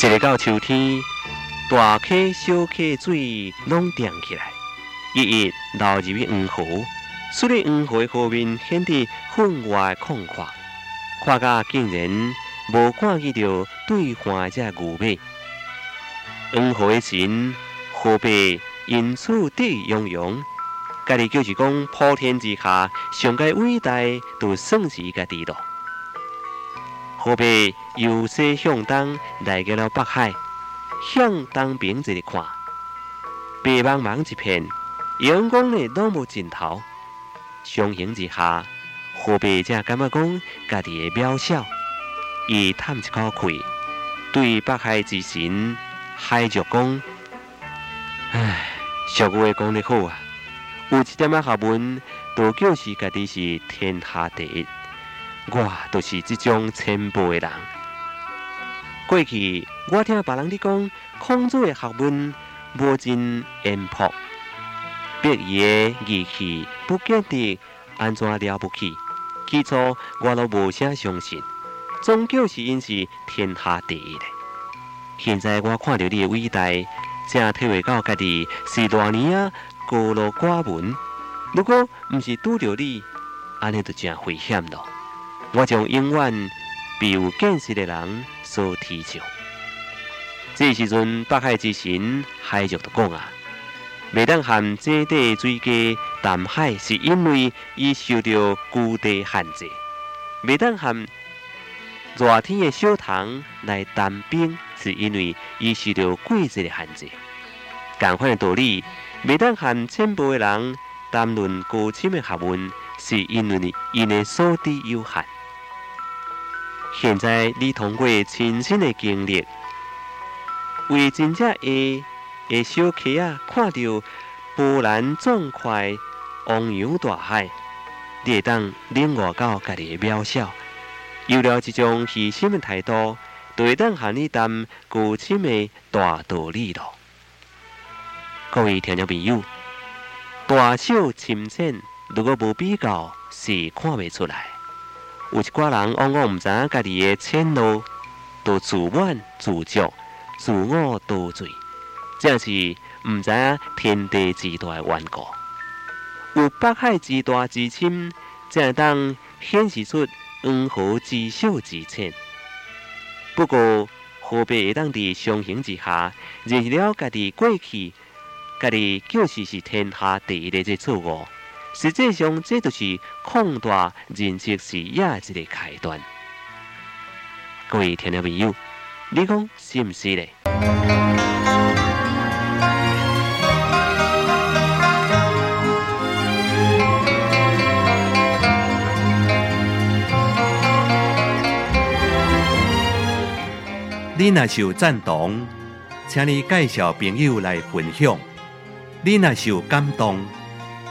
一日到秋天，大溪小溪水拢涨起来，一一流入去黄河，使得黄河的河面显得分外空旷，看甲竟然无看见到对岸只牛马。黄河的神河伯因此得意洋洋，家己就是讲普天之下上界伟大，就算是家己咯。河伯由西向东来到了北海，向东边一看，白茫茫一片，阳光呢拢无尽头。相形之下，河伯才感觉讲家己的渺小，伊叹一口气，对北海之神海着讲：“唉，俗话讲得好啊，有一点仔学问，都叫是家己是天下第一。”我就是这种谦卑的人。过去我听别人伫讲，孔子的学问无尽渊博，别伊的义气不见得安怎了不起。起初我都无啥相信，终究是因是天下第一。现在我看到你的伟大，才体会到家己是偌年啊孤陋寡闻。如果毋是拄着你，安尼就真危险咯。我将永远被有见识的人所提倡。这时阵，北海之神海族就讲啊，未当含这地水家淡海，是因为伊受到孤地限制；未当含热天的小塘来淡冰，是因为伊受到季节的限制。同款的道理，未当含浅薄的人谈论高深的学问，是因为因的所知有限。现在你通过亲身的经历，为真正的的小溪啊，看到波澜壮阔、汪洋大海，你会当领悟到家己的渺小。有了这种虚心的态度，就会当和你谈高深的大道理了。各位听众朋友，大小深浅，如果无比较，是看不出来。有一寡人往往毋知影家己的浅陋，都自满自足、自我多罪，正是毋知影天地之大的缘故。有北海之大之深，才会当显示出黄河之小之浅。不过，何必会当伫相形之下，认识了家己过去，家己就是是天下第一的这错误。实际上，这就是扩大认识视野一个开端。各位听众朋友，你讲是毋是呢？你若是有赞同，请你介绍朋友来分享；你若是有感动。